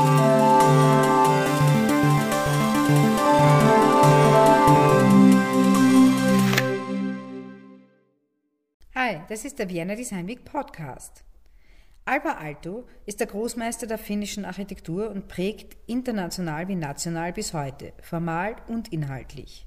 Hi, das ist der Vienna Design Week Podcast. Alvar Aalto ist der Großmeister der finnischen Architektur und prägt international wie national bis heute, formal und inhaltlich.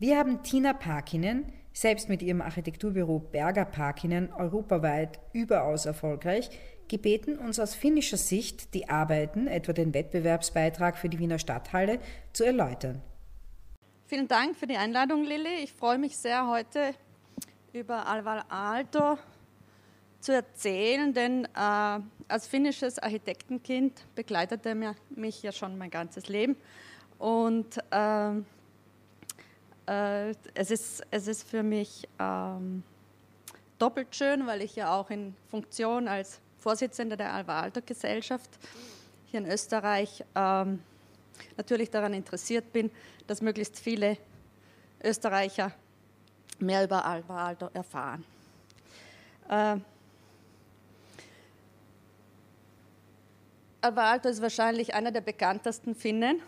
Wir haben Tina Parkinen, selbst mit ihrem Architekturbüro Berger Parkinen europaweit überaus erfolgreich, gebeten, uns aus finnischer Sicht die Arbeiten, etwa den Wettbewerbsbeitrag für die Wiener Stadthalle, zu erläutern. Vielen Dank für die Einladung, Lilly. Ich freue mich sehr, heute über Alvar Aalto zu erzählen, denn äh, als finnisches Architektenkind begleitet er mich ja schon mein ganzes Leben. Und äh, äh, es, ist, es ist für mich ähm, doppelt schön, weil ich ja auch in Funktion als Vorsitzender der Alvar Aalto Gesellschaft hier in Österreich ähm, natürlich daran interessiert bin, dass möglichst viele Österreicher mehr über Alvar Aalto erfahren. Äh, Alvar Aalto ist wahrscheinlich einer der bekanntesten Finnen.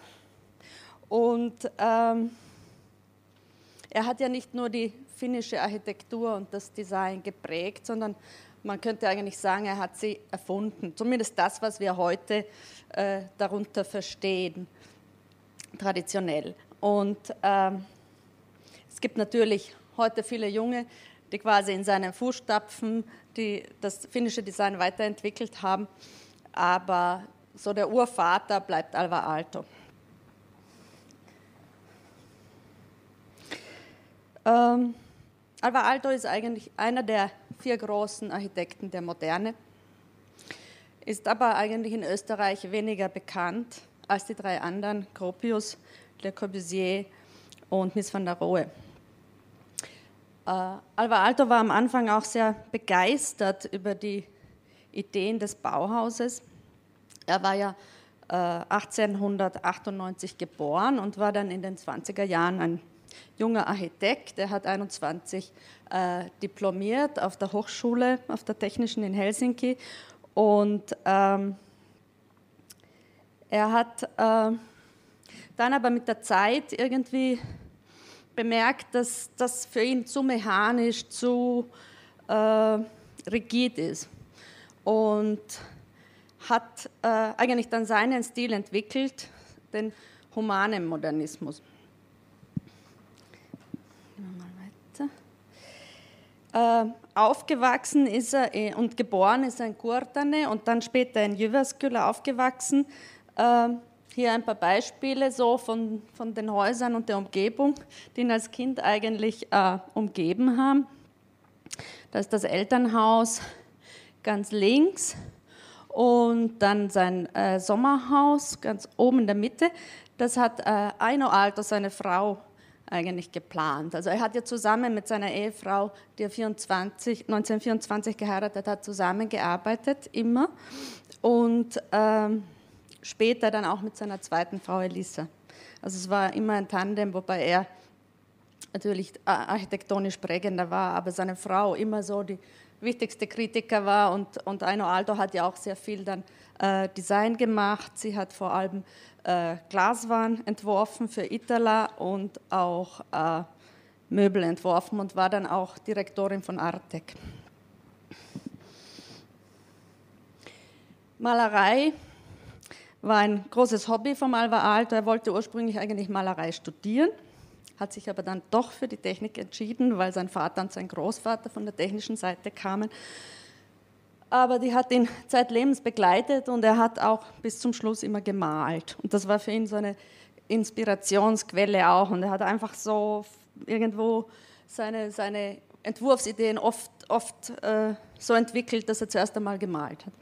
Und ähm, er hat ja nicht nur die finnische Architektur und das Design geprägt, sondern man könnte eigentlich sagen, er hat sie erfunden. Zumindest das, was wir heute äh, darunter verstehen, traditionell. Und ähm, es gibt natürlich heute viele Junge, die quasi in seinen Fußstapfen die das finnische Design weiterentwickelt haben aber so der Urvater bleibt Alvar Aalto. Ähm, Alvar Aalto ist eigentlich einer der vier großen Architekten der Moderne, ist aber eigentlich in Österreich weniger bekannt als die drei anderen, Gropius, Le Corbusier und Miss van der Rohe. Äh, Alvar Aalto war am Anfang auch sehr begeistert über die Ideen des Bauhauses. Er war ja äh, 1898 geboren und war dann in den 20er Jahren ein junger Architekt. Er hat 21 äh, diplomiert auf der Hochschule, auf der Technischen in Helsinki. Und ähm, er hat äh, dann aber mit der Zeit irgendwie bemerkt, dass das für ihn zu mechanisch, zu äh, rigid ist und hat äh, eigentlich dann seinen Stil entwickelt, den humanen Modernismus. Äh, aufgewachsen ist er und geboren ist er in Kurtane und dann später in Jyväskylä aufgewachsen. Äh, hier ein paar Beispiele so von, von den Häusern und der Umgebung, die ihn als Kind eigentlich äh, umgeben haben. Da ist das Elternhaus, ganz links und dann sein äh, Sommerhaus ganz oben in der Mitte. Das hat äh, Aino Alto, seine Frau, eigentlich geplant. Also er hat ja zusammen mit seiner Ehefrau, die er 24, 1924 geheiratet hat, zusammengearbeitet, immer. Und ähm, später dann auch mit seiner zweiten Frau Elisa. Also es war immer ein Tandem, wobei er natürlich architektonisch prägender war, aber seine Frau immer so die wichtigste Kritiker war und, und Aino Alto hat ja auch sehr viel dann äh, Design gemacht. Sie hat vor allem äh, Glaswaren entworfen für Itala und auch äh, Möbel entworfen und war dann auch Direktorin von Artec. Malerei war ein großes Hobby von Alva Alto. Er wollte ursprünglich eigentlich Malerei studieren hat sich aber dann doch für die Technik entschieden, weil sein Vater und sein Großvater von der technischen Seite kamen. Aber die hat ihn zeitlebens begleitet und er hat auch bis zum Schluss immer gemalt. Und das war für ihn so eine Inspirationsquelle auch. Und er hat einfach so irgendwo seine, seine Entwurfsideen oft, oft äh, so entwickelt, dass er zuerst einmal gemalt hat.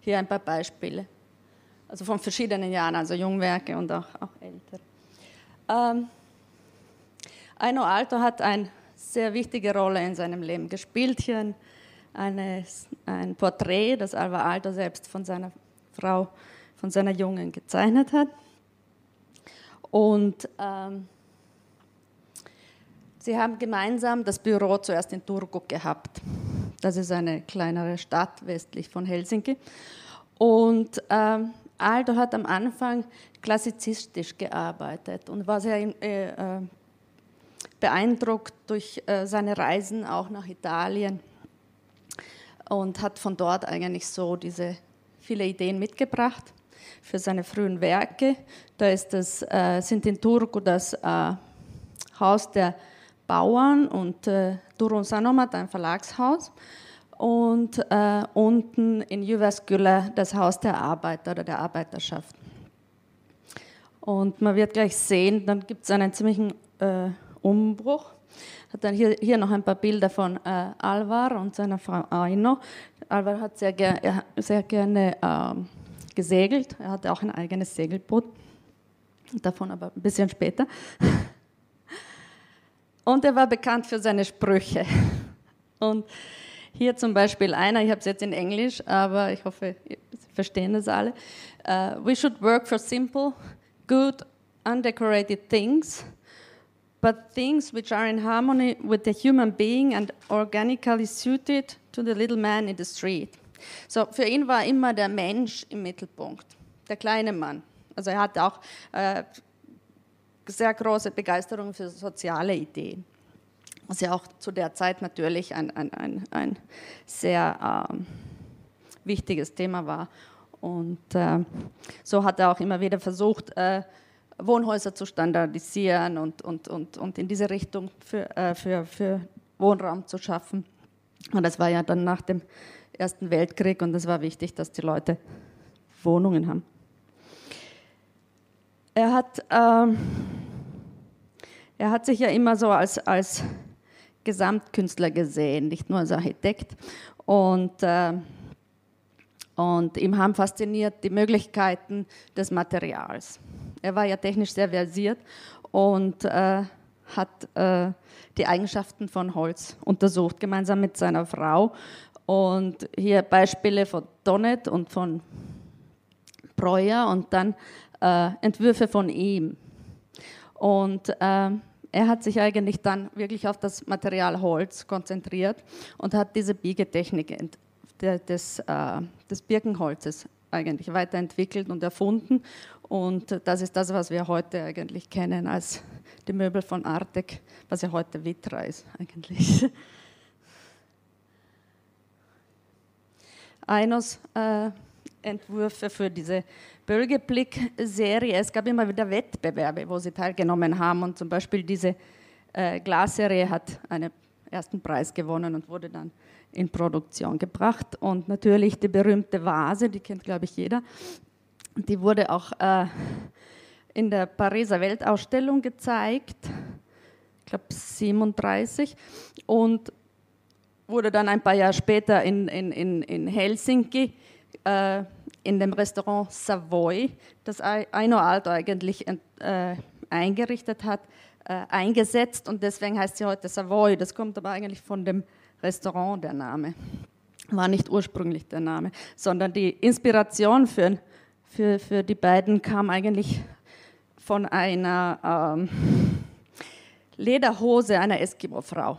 Hier ein paar Beispiele also von verschiedenen Jahren, also Jungwerke und auch, auch älter. Ähm, Aino Alto hat eine sehr wichtige Rolle in seinem Leben gespielt. Hier ein, eine, ein Porträt, das Alva Alto selbst von seiner Frau, von seiner Jungen gezeichnet hat. Und ähm, sie haben gemeinsam das Büro zuerst in Turku gehabt. Das ist eine kleinere Stadt westlich von Helsinki. Und ähm, Aldo hat am Anfang klassizistisch gearbeitet und war sehr äh, äh, beeindruckt durch äh, seine Reisen auch nach Italien und hat von dort eigentlich so diese viele Ideen mitgebracht für seine frühen Werke. Da ist das, äh, sind in Turku das äh, Haus der Bauern und äh, Turun Sanomat, ein Verlagshaus. Und äh, unten in Jyväskylä das Haus der Arbeiter oder der Arbeiterschaft. Und man wird gleich sehen, dann gibt es einen ziemlichen äh, Umbruch. Hat dann hier, hier noch ein paar Bilder von äh, Alvar und seiner Frau Aino. Alvar hat sehr, ger sehr gerne ähm, gesegelt. Er hatte auch ein eigenes Segelboot. Davon aber ein bisschen später. Und er war bekannt für seine Sprüche. Und hier zum Beispiel einer, ich habe es jetzt in Englisch, aber ich hoffe, Sie verstehen das alle. Uh, we should work for simple, good, undecorated things, but things which are in harmony with the human being and organically suited to the little man in the street. So, für ihn war immer der Mensch im Mittelpunkt, der kleine Mann. Also er hatte auch äh, sehr große Begeisterung für soziale Ideen, was ja auch zu der Zeit natürlich ein, ein, ein, ein sehr ähm, wichtiges Thema war. Und äh, so hat er auch immer wieder versucht, äh, Wohnhäuser zu standardisieren und, und, und, und in diese Richtung für, äh, für, für Wohnraum zu schaffen. Und das war ja dann nach dem Ersten Weltkrieg und es war wichtig, dass die Leute Wohnungen haben. Er hat, ähm, er hat sich ja immer so als, als Gesamtkünstler gesehen, nicht nur als Architekt. Und, äh, und ihm haben fasziniert die Möglichkeiten des Materials. Er war ja technisch sehr versiert und äh, hat äh, die Eigenschaften von Holz untersucht, gemeinsam mit seiner Frau. Und hier Beispiele von Donnet und von Breuer und dann äh, Entwürfe von ihm. Und äh, er hat sich eigentlich dann wirklich auf das Material Holz konzentriert und hat diese Biegetechnik des, äh, des Birkenholzes eigentlich weiterentwickelt und erfunden. Und das ist das, was wir heute eigentlich kennen als die Möbel von Artek, was ja heute Vitra ist eigentlich. Einos äh, Entwürfe für diese Bölgeblick-Serie. Es gab immer wieder Wettbewerbe, wo sie teilgenommen haben und zum Beispiel diese äh, Glasserie hat einen ersten Preis gewonnen und wurde dann in Produktion gebracht. Und natürlich die berühmte Vase, die kennt, glaube ich, jeder. Die wurde auch äh, in der Pariser Weltausstellung gezeigt, ich glaube 37, und wurde dann ein paar Jahre später in, in, in, in Helsinki äh, in dem Restaurant Savoy, das Aino Alto eigentlich äh, eingerichtet hat, äh, eingesetzt und deswegen heißt sie heute Savoy. Das kommt aber eigentlich von dem Restaurant, der Name. War nicht ursprünglich der Name, sondern die Inspiration für, für, für die beiden kam eigentlich von einer ähm, Lederhose einer Eskimo-Frau.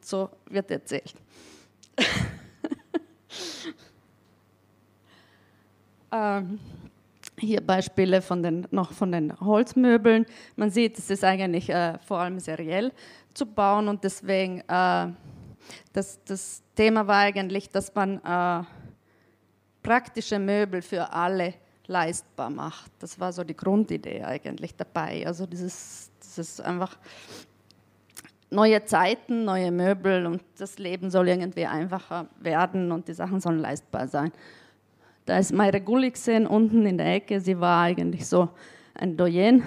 So wird erzählt. Ähm, hier Beispiele von den, noch von den Holzmöbeln. Man sieht, es ist eigentlich äh, vor allem seriell zu bauen und deswegen äh, das, das Thema war eigentlich, dass man äh, praktische Möbel für alle leistbar macht. Das war so die Grundidee eigentlich dabei. Also dieses, dieses einfach neue Zeiten, neue Möbel und das Leben soll irgendwie einfacher werden und die Sachen sollen leistbar sein. Da ist Mayre Gulliksen unten in der Ecke. Sie war eigentlich so ein Doyen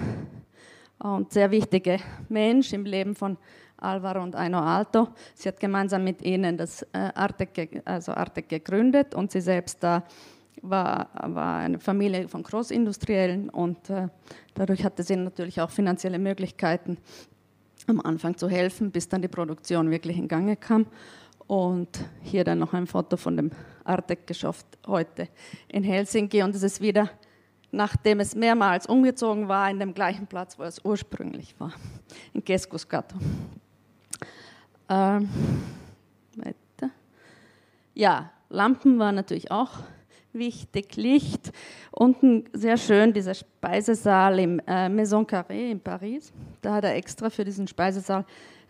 und sehr wichtiger Mensch im Leben von Alvaro und Aino Alto. Sie hat gemeinsam mit ihnen das äh, Artec, also Artec gegründet und sie selbst da war, war eine Familie von Großindustriellen und äh, dadurch hatte sie natürlich auch finanzielle Möglichkeiten, am Anfang zu helfen, bis dann die Produktion wirklich in Gange kam. Und hier dann noch ein Foto von dem Artek-Geschäft heute in Helsinki. Und es ist wieder, nachdem es mehrmals umgezogen war, in dem gleichen Platz, wo es ursprünglich war, in Keskuskato. Ähm, weiter. Ja, Lampen waren natürlich auch wichtig, Licht. Unten sehr schön dieser Speisesaal im äh, Maison Carré in Paris. Da hat er extra für diesen Speisesaal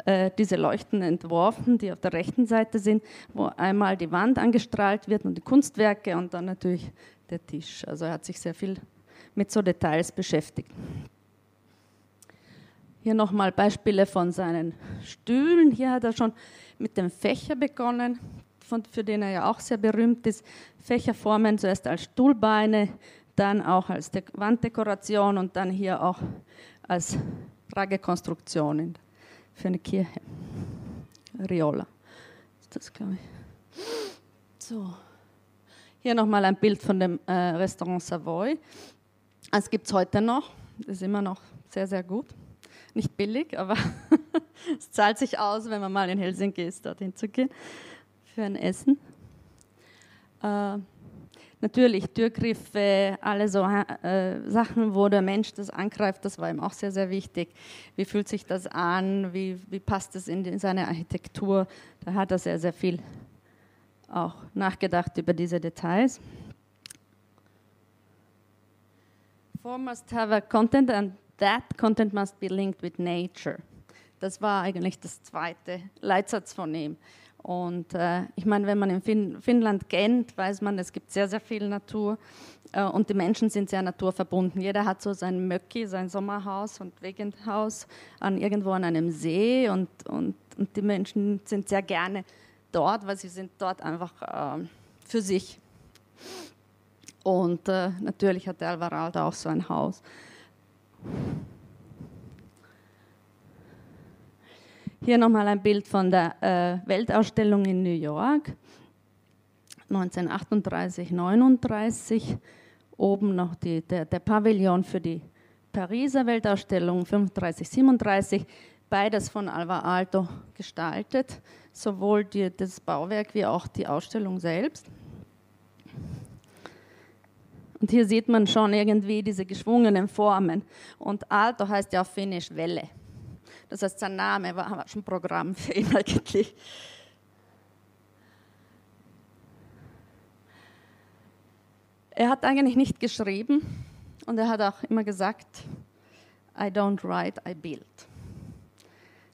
äh, diese Leuchten entworfen, die auf der rechten Seite sind, wo einmal die Wand angestrahlt wird und die Kunstwerke und dann natürlich der Tisch. Also er hat sich sehr viel mit so Details beschäftigt. Hier nochmal Beispiele von seinen Stühlen. Hier hat er schon mit dem Fächer begonnen, von, für den er ja auch sehr berühmt ist. Fächerformen zuerst als Stuhlbeine, dann auch als De Wanddekoration und dann hier auch als Ragekonstruktion für eine Kirche. Riola ist das, glaube ich. So. Hier nochmal ein Bild von dem äh, Restaurant Savoy. Es gibt es heute noch. Das ist immer noch sehr, sehr gut. Nicht billig, aber es zahlt sich aus, wenn man mal in Helsinki ist, dorthin zu gehen für ein Essen. Äh, natürlich Türgriffe, alle so äh, Sachen, wo der Mensch das angreift, das war ihm auch sehr, sehr wichtig. Wie fühlt sich das an? Wie, wie passt es in, in seine Architektur? Da hat er sehr, sehr viel auch nachgedacht über diese Details. Form must have a content and that content must be linked with nature. Das war eigentlich das zweite Leitsatz von ihm. Und äh, ich meine, wenn man in fin Finnland kennt, weiß man, es gibt sehr, sehr viel Natur äh, und die Menschen sind sehr naturverbunden. Jeder hat so sein Möcki, sein Sommerhaus und Wegendhaus an, irgendwo an einem See und, und, und die Menschen sind sehr gerne dort, weil sie sind dort einfach äh, für sich. Und äh, natürlich hat der Alvarado auch so ein Haus. Hier nochmal ein Bild von der äh, Weltausstellung in New York, 1938, 39. Oben noch die, der, der Pavillon für die Pariser Weltausstellung, 35, 37. Beides von Alvar Alto gestaltet, sowohl die, das Bauwerk wie auch die Ausstellung selbst. Und hier sieht man schon irgendwie diese geschwungenen Formen. Und Alto heißt ja auf Finnisch Welle. Das heißt, sein Name war schon Programm für ihn eigentlich. Er hat eigentlich nicht geschrieben und er hat auch immer gesagt, I don't write, I build.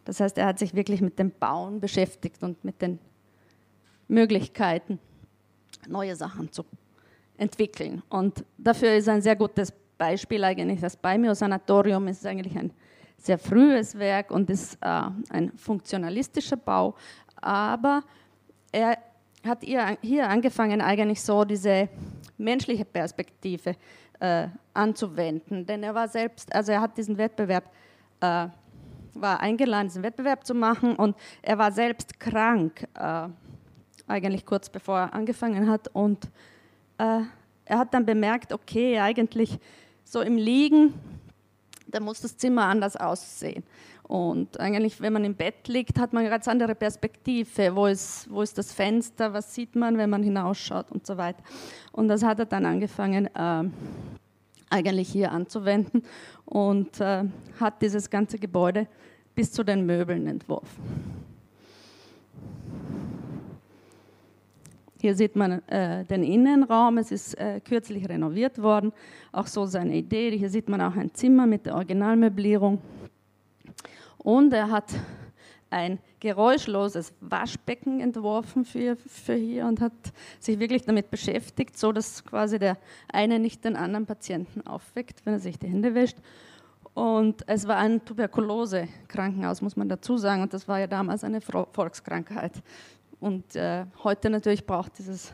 Das heißt, er hat sich wirklich mit dem Bauen beschäftigt und mit den Möglichkeiten, neue Sachen zu entwickeln. Und dafür ist ein sehr gutes Beispiel eigentlich das Baimio Sanatorium ist eigentlich ein sehr frühes Werk und ist äh, ein funktionalistischer Bau, aber er hat hier angefangen, eigentlich so diese menschliche Perspektive äh, anzuwenden, denn er war selbst, also er hat diesen Wettbewerb, äh, war eingeladen, diesen Wettbewerb zu machen und er war selbst krank, äh, eigentlich kurz bevor er angefangen hat. Und äh, er hat dann bemerkt, okay, eigentlich so im Liegen da muss das Zimmer anders aussehen. Und eigentlich, wenn man im Bett liegt, hat man eine ganz andere Perspektive. Wo ist, wo ist das Fenster? Was sieht man, wenn man hinausschaut und so weiter. Und das hat er dann angefangen, äh, eigentlich hier anzuwenden und äh, hat dieses ganze Gebäude bis zu den Möbeln entworfen. Hier sieht man äh, den Innenraum, es ist äh, kürzlich renoviert worden, auch so seine Idee. Hier sieht man auch ein Zimmer mit der Originalmöblierung. Und er hat ein geräuschloses Waschbecken entworfen für, für hier und hat sich wirklich damit beschäftigt, so dass quasi der eine nicht den anderen Patienten aufweckt, wenn er sich die Hände wäscht. Und es war ein Tuberkulose-Krankenhaus, muss man dazu sagen, und das war ja damals eine Volkskrankheit. Und äh, heute natürlich braucht dieses,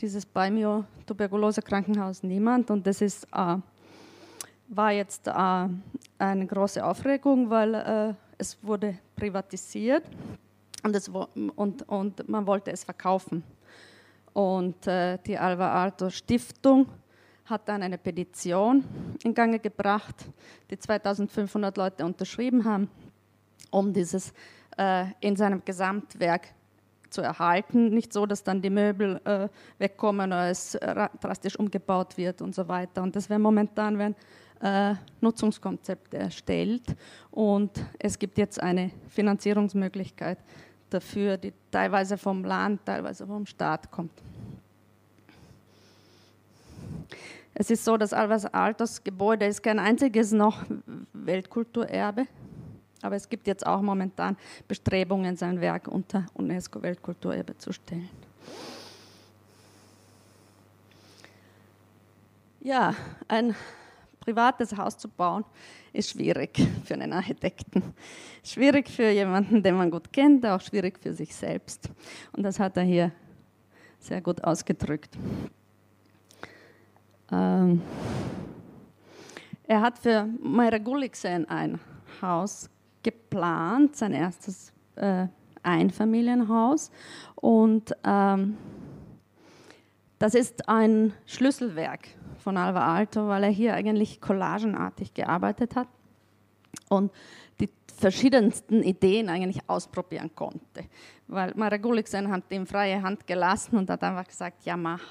dieses Baimio Tuberkulose Krankenhaus niemand. Und das ist, äh, war jetzt äh, eine große Aufregung, weil äh, es wurde privatisiert und, es, und, und man wollte es verkaufen. Und äh, die Alva Alto Stiftung hat dann eine Petition in Gang gebracht, die 2500 Leute unterschrieben haben, um dieses äh, in seinem Gesamtwerk zu erhalten. Nicht so, dass dann die Möbel äh, wegkommen oder es äh, drastisch umgebaut wird und so weiter. Und das wäre momentan werden äh, Nutzungskonzepte erstellt und es gibt jetzt eine Finanzierungsmöglichkeit, dafür, die teilweise vom Land, teilweise vom Staat kommt. Es ist so, dass Alvas Altos Gebäude ist kein einziges noch Weltkulturerbe, aber es gibt jetzt auch momentan Bestrebungen, sein Werk unter UNESCO-Weltkulturerbe zu stellen. Ja, ein privates Haus zu bauen ist schwierig für einen Architekten. Schwierig für jemanden, den man gut kennt, auch schwierig für sich selbst. Und das hat er hier sehr gut ausgedrückt. Ähm, er hat für Mayra Gulliksen ein Haus geplant, sein erstes äh, Einfamilienhaus. Und ähm, das ist ein Schlüsselwerk von Alva Alto, weil er hier eigentlich collagenartig gearbeitet hat und die verschiedensten Ideen eigentlich ausprobieren konnte. Weil Mara Gulliksen hat ihm freie Hand gelassen und hat einfach gesagt, ja mach.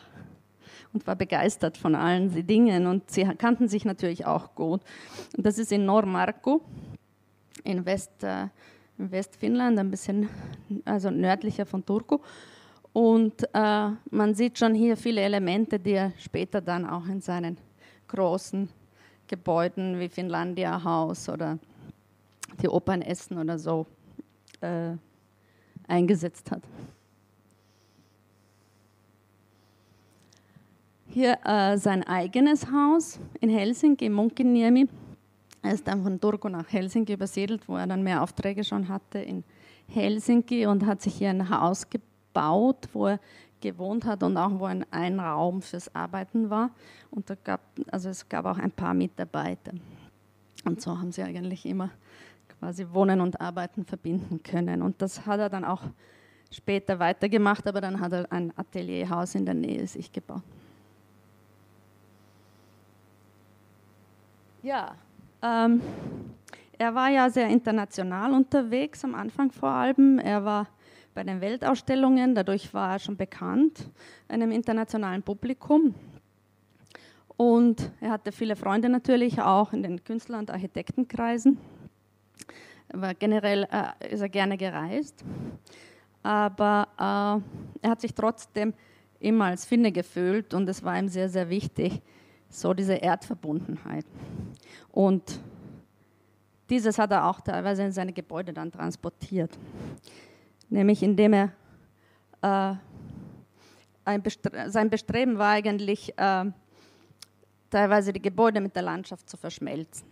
Und war begeistert von allen Dingen und sie kannten sich natürlich auch gut. Und das ist in Normarku, in, West, äh, in Westfinnland, ein bisschen also nördlicher von Turku. Und äh, man sieht schon hier viele Elemente, die er später dann auch in seinen großen Gebäuden wie Finlandia Haus oder die Opern Essen oder so äh, eingesetzt hat. Hier äh, sein eigenes Haus in Helsinki, Munkiniemi. Er ist dann von Turku nach Helsinki übersiedelt, wo er dann mehr Aufträge schon hatte in Helsinki und hat sich hier ein Haus gebaut wo er gewohnt hat und auch wo ein, ein Raum fürs Arbeiten war. Und da gab, also es gab auch ein paar Mitarbeiter. Und so haben sie eigentlich immer quasi Wohnen und Arbeiten verbinden können. Und das hat er dann auch später weitergemacht, aber dann hat er ein Atelierhaus in der Nähe sich gebaut. Ja, ähm, er war ja sehr international unterwegs am Anfang vor allem. Er war bei den Weltausstellungen. Dadurch war er schon bekannt einem internationalen Publikum. Und er hatte viele Freunde natürlich auch in den Künstler- und Architektenkreisen. Aber generell äh, ist er gerne gereist. Aber äh, er hat sich trotzdem immer als Finne gefühlt und es war ihm sehr, sehr wichtig, so diese Erdverbundenheit. Und dieses hat er auch teilweise in seine Gebäude dann transportiert nämlich indem er äh, Bestre sein Bestreben war eigentlich äh, teilweise die Gebäude mit der Landschaft zu verschmelzen.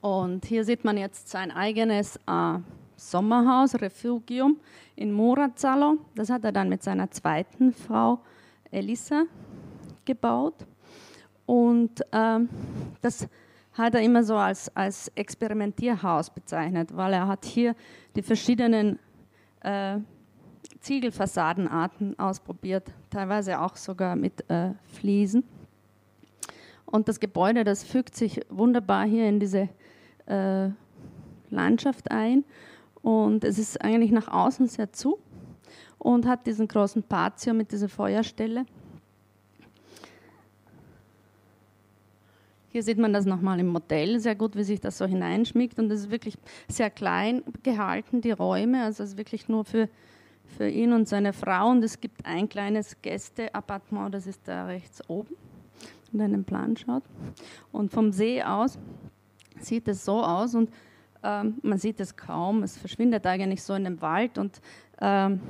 Und hier sieht man jetzt sein eigenes äh, Sommerhaus, Refugium in Murazzalo. Das hat er dann mit seiner zweiten Frau Elisa gebaut. Und ähm, das hat er immer so als, als Experimentierhaus bezeichnet, weil er hat hier die verschiedenen äh, Ziegelfassadenarten ausprobiert, teilweise auch sogar mit äh, Fliesen. Und das Gebäude, das fügt sich wunderbar hier in diese äh, Landschaft ein und es ist eigentlich nach außen sehr zu und hat diesen großen Patio mit dieser Feuerstelle. Hier sieht man das nochmal im Modell sehr gut, wie sich das so hineinschmiegt. Und es ist wirklich sehr klein gehalten, die Räume. Also es ist wirklich nur für, für ihn und seine Frau. Und es gibt ein kleines Gästeappartement, das ist da rechts oben, wenn man den Plan schaut. Und vom See aus sieht es so aus und ähm, man sieht es kaum. Es verschwindet eigentlich so in dem Wald. Und ähm,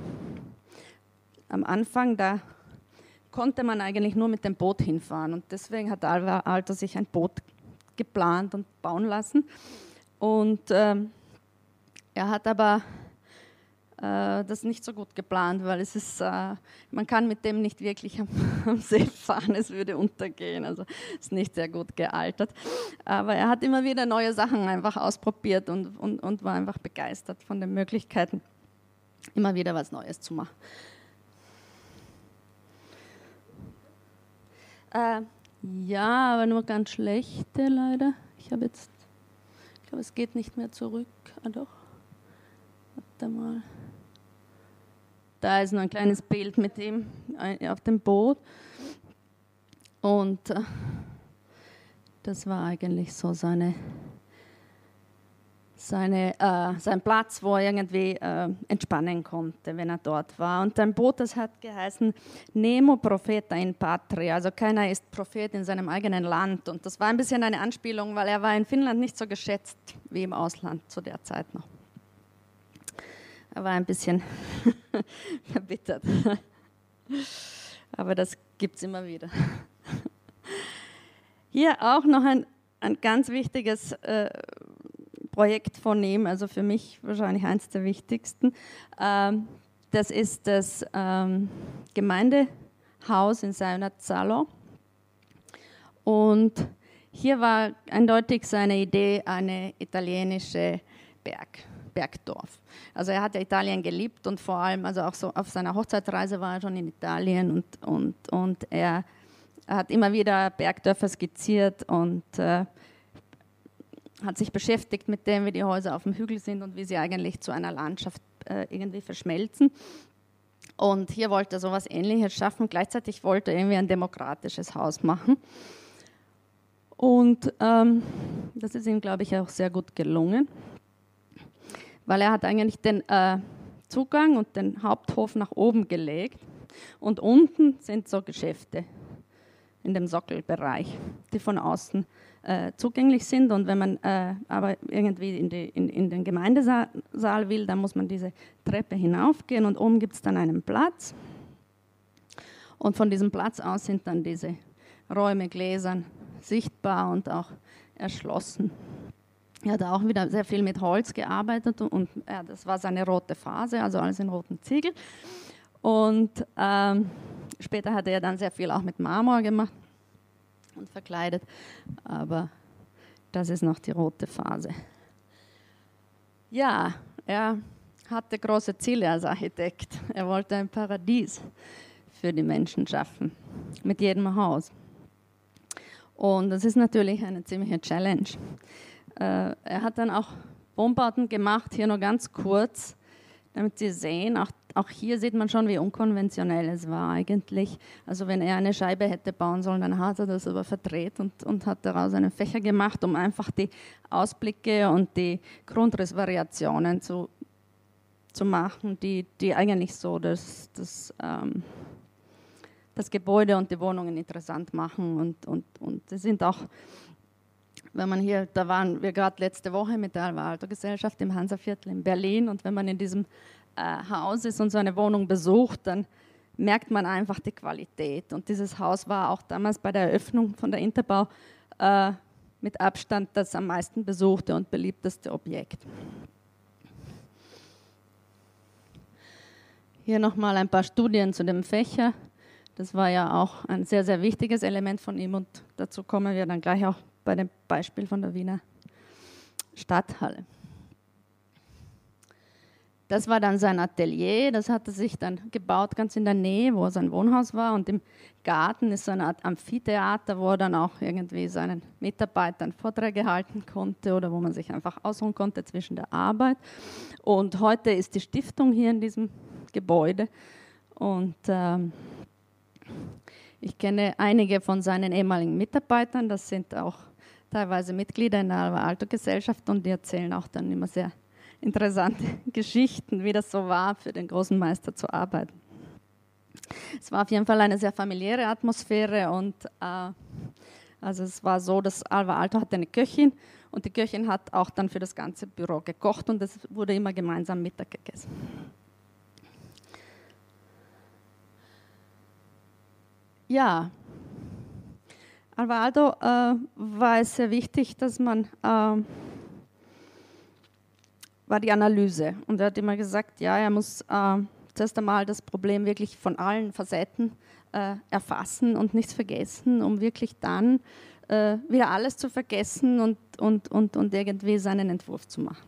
am Anfang, da konnte man eigentlich nur mit dem Boot hinfahren. Und deswegen hat Alto sich ein Boot geplant und bauen lassen. Und ähm, er hat aber äh, das nicht so gut geplant, weil es ist, äh, man kann mit dem nicht wirklich am, am, See fahren, es würde untergehen. Also ist nicht sehr gut gealtert. Aber er hat immer wieder neue Sachen einfach ausprobiert und, und, und war einfach begeistert von den Möglichkeiten, immer wieder was Neues zu machen. Äh, ja, aber nur ganz schlechte leider. Ich habe jetzt, ich glaube, es geht nicht mehr zurück. Ah doch. Warte mal. Da ist noch ein kleines Bild mit ihm äh, auf dem Boot. Und äh, das war eigentlich so seine, seine, äh, sein Platz, wo er irgendwie äh, entspannen konnte, wenn er dort war. Und sein Boot, das hat geheißen Nemo Propheta in Patria, also keiner ist Prophet in seinem eigenen Land. Und das war ein bisschen eine Anspielung, weil er war in Finnland nicht so geschätzt wie im Ausland zu der Zeit noch. Er war ein bisschen verbittert. Aber das gibt es immer wieder. Hier auch noch ein, ein ganz wichtiges äh, Projekt von ihm, also für mich wahrscheinlich eines der wichtigsten. Ähm, das ist das ähm, Gemeindehaus in Saunazalo. Und hier war eindeutig seine Idee eine italienische Berg, Bergdorf. Also er hat Italien geliebt und vor allem, also auch so auf seiner Hochzeitsreise war er schon in Italien und, und, und er, er hat immer wieder Bergdörfer skizziert und äh, hat sich beschäftigt mit dem, wie die Häuser auf dem Hügel sind und wie sie eigentlich zu einer Landschaft äh, irgendwie verschmelzen. Und hier wollte er so etwas Ähnliches schaffen. Gleichzeitig wollte er irgendwie ein demokratisches Haus machen. Und ähm, das ist ihm, glaube ich, auch sehr gut gelungen, weil er hat eigentlich den äh, Zugang und den Haupthof nach oben gelegt und unten sind so Geschäfte in dem Sockelbereich, die von außen äh, zugänglich sind. Und wenn man äh, aber irgendwie in, die, in, in, den Gemeindesaal will, dann muss man diese Treppe hinaufgehen und oben gibt es dann einen Platz. Und von diesem Platz aus sind dann diese Räume gläsern sichtbar und auch erschlossen. Er hat auch wieder sehr viel mit Holz gearbeitet und ja, das war seine rote Phase, also alles in roten Ziegel. Und ähm, später hat er dann sehr viel auch mit Marmor gemacht und verkleidet. Aber das ist noch die rote Phase. Ja, er hatte große Ziele als Architekt. Er wollte ein Paradies für die Menschen schaffen, mit jedem Haus. Und das ist natürlich eine ziemliche Challenge. Äh, er hat dann auch Wohnbauten gemacht, hier nur ganz kurz, damit Sie sehen, auch auch hier sieht man schon, wie unkonventionell es war eigentlich. Also wenn er eine Scheibe hätte bauen sollen, dann hat er das aber verdreht und, und hat daraus einen Fächer gemacht, um einfach die Ausblicke und die Grundrissvariationen zu, zu machen, die, die eigentlich so das, das, ähm, das Gebäude und die Wohnungen interessant machen. Und, und, und sie sind auch wenn man hier, da waren wir gerade letzte Woche mit der Alva Alto Gesellschaft im Hansaviertel in Berlin und wenn man in diesem Haus ist und so eine Wohnung besucht, dann merkt man einfach die Qualität. Und dieses Haus war auch damals bei der Eröffnung von der Interbau äh, mit Abstand das am meisten besuchte und beliebteste Objekt. Hier nochmal ein paar Studien zu dem Fächer. Das war ja auch ein sehr, sehr wichtiges Element von ihm und dazu kommen wir dann gleich auch bei dem Beispiel von der Wiener Stadthalle. Das war dann sein Atelier, das hatte sich dann gebaut ganz in der Nähe, wo sein Wohnhaus war. Und im Garten ist so eine Art Amphitheater, wo er dann auch irgendwie seinen Mitarbeitern Vorträge halten konnte oder wo man sich einfach ausruhen konnte zwischen der Arbeit. Und heute ist die Stiftung hier in diesem Gebäude. Und ähm, ich kenne einige von seinen ehemaligen Mitarbeitern, das sind auch teilweise Mitglieder in der Alva Alto Gesellschaft und die erzählen auch dann immer sehr interessante Geschichten, wie das so war, für den großen Meister zu arbeiten. Es war auf jeden Fall eine sehr familiäre Atmosphäre und äh, also es war so, dass Alva Alto hatte eine Köchin und die Köchin hat auch dann für das ganze Büro gekocht und es wurde immer gemeinsam Mittag gegessen. Ja, Alva Alto äh, war es sehr wichtig, dass man äh, war die Analyse. Und er hat immer gesagt, ja, er muss äh, zuerst einmal das Problem wirklich von allen Facetten äh, erfassen und nichts vergessen, um wirklich dann äh, wieder alles zu vergessen und, und, und, und irgendwie seinen Entwurf zu machen.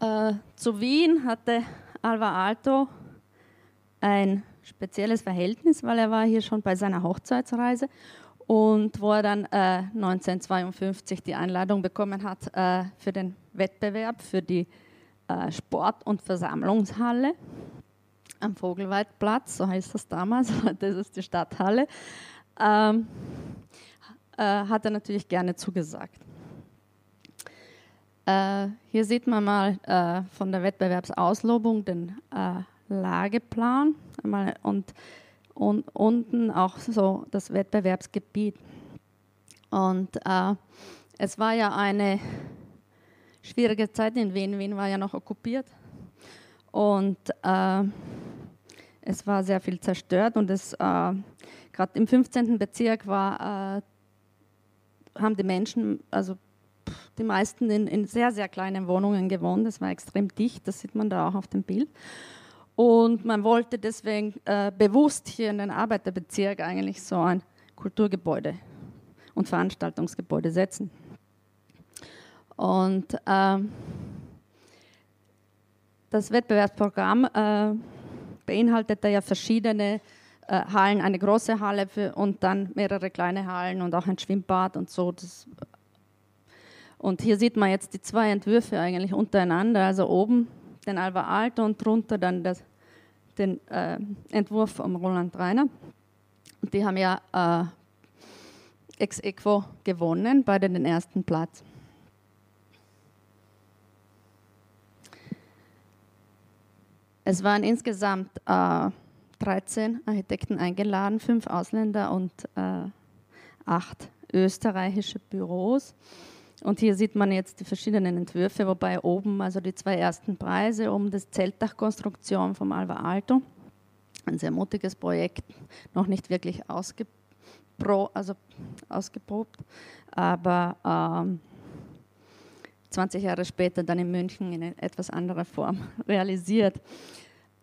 Äh, zu Wien hatte Alva Alto ein spezielles Verhältnis, weil er war hier schon bei seiner Hochzeitsreise und wo er dann äh, 1952 die Einladung bekommen hat äh, für den Wettbewerb für die äh, Sport- und Versammlungshalle am Vogelweidplatz, so heißt das damals, heute ist die Stadthalle. ähm, äh, hat er natürlich gerne zugesagt. Äh, hier sieht man mal äh, von der Wettbewerbsauslobung den Lageplan und, und unten auch so das Wettbewerbsgebiet. Und äh, es war ja eine schwierige Zeit in Wien. Wien war ja noch okkupiert. Und äh, es war sehr viel zerstört und äh, gerade im 15. Bezirk war, äh, haben die Menschen, also die meisten in, in, sehr, sehr kleinen Wohnungen gewohnt. Es war extrem dicht, das sieht man da auch auf dem Bild. Und man wollte deswegen äh, bewusst hier in den Arbeiterbezirk eigentlich so ein Kulturgebäude und Veranstaltungsgebäude setzen. Und ähm, das Wettbewerbsprogramm äh, beinhaltete ja verschiedene äh, Hallen, eine große Halle für, und dann mehrere kleine Hallen und auch ein Schwimmbad und so. Das, und hier sieht man jetzt die zwei Entwürfe eigentlich untereinander, also oben den Alva Alto und drunter dann das, den äh, Entwurf von Roland Reiner. Die haben ja äh, ex equo gewonnen, beide den ersten Platz. Es waren insgesamt äh, 13 Architekten eingeladen, fünf Ausländer und äh, acht österreichische Büros. Und hier sieht man jetzt die verschiedenen Entwürfe, wobei oben also die zwei ersten Preise, um das Zeltdachkonstruktion vom Alva Alto, ein sehr mutiges Projekt, noch nicht wirklich ausgepro, also ausgeprobt, aber ähm, 20 Jahre später dann in München in etwas anderer Form realisiert.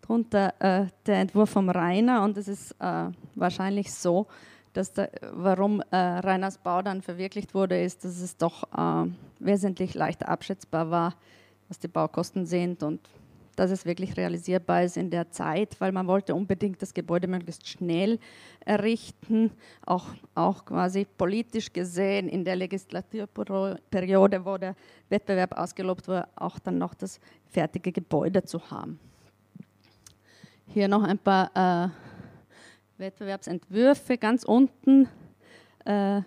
Darunter äh, der Entwurf vom Rainer und es ist äh, wahrscheinlich so, dass der, warum äh, Rainers Bau dann verwirklicht wurde, ist, dass es doch äh, wesentlich leichter abschätzbar war, was die Baukosten sind und dass es wirklich realisierbar ist in der Zeit, weil man wollte unbedingt das Gebäude möglichst schnell errichten, auch, auch quasi politisch gesehen in der Legislaturperiode, wo der Wettbewerb ausgelobt wurde, auch dann noch das fertige Gebäude zu haben. Hier noch ein paar äh, Wettbewerbsentwürfe, ganz unten äh,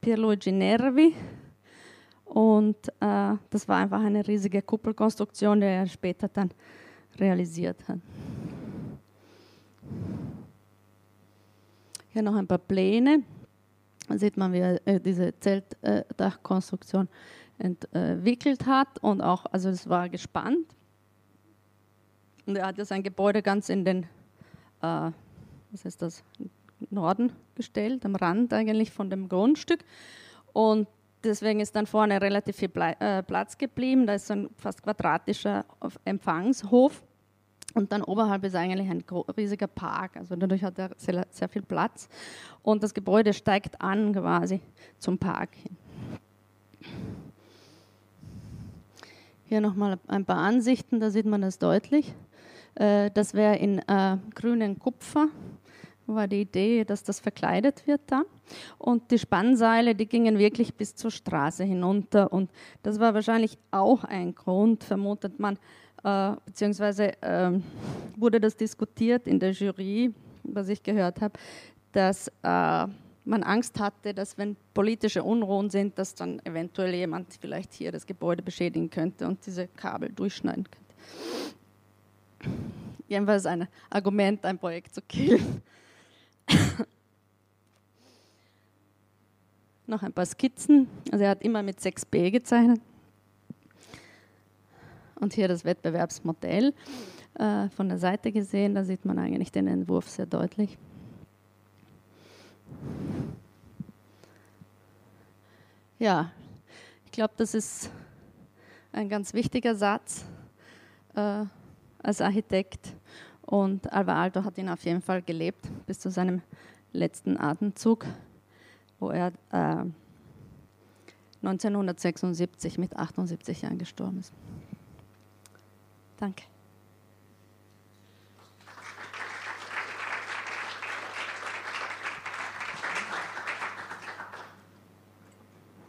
Pierluigi Nervi, und äh, das war einfach eine riesige Kuppelkonstruktion, die er später dann realisiert hat. Hier noch ein paar Pläne. Da sieht man, wie er äh, diese Zeltdachkonstruktion entwickelt hat. Und auch, also es war gespannt. Und er hat ja sein Gebäude ganz in den, äh, was ist das, Norden gestellt, am Rand eigentlich von dem Grundstück. Und Deswegen ist dann vorne relativ viel äh, Platz geblieben. Da ist so ein fast quadratischer Empfangshof. Und dann oberhalb ist eigentlich ein riesiger Park. Also dadurch hat er sehr, sehr viel Platz. Und das Gebäude steigt an quasi zum Park hin. Hier nochmal ein paar Ansichten, da sieht man das deutlich. Äh, das wäre in äh, grünen Kupfer war die Idee, dass das verkleidet wird da. Und die Spannseile, die gingen wirklich bis zur Straße hinunter. Und das war wahrscheinlich auch ein Grund, vermutet man, äh, beziehungsweise äh, wurde das diskutiert in der Jury, was ich gehört habe, dass äh, man Angst hatte, dass wenn politische Unruhen sind, dass dann eventuell jemand vielleicht hier das Gebäude beschädigen könnte und diese Kabel durchschneiden könnte. Jedenfalls ein Argument, ein Projekt zu killen. Noch ein paar Skizzen. Also er hat immer mit 6b gezeichnet. Und hier das Wettbewerbsmodell äh, von der Seite gesehen. Da sieht man eigentlich den Entwurf sehr deutlich. Ja, ich glaube, das ist ein ganz wichtiger Satz äh, als Architekt und Alva Alto hat ihn auf jeden Fall gelebt bis zu seinem letzten Atemzug, wo er äh, 1976 mit 78 Jahren gestorben ist. Danke.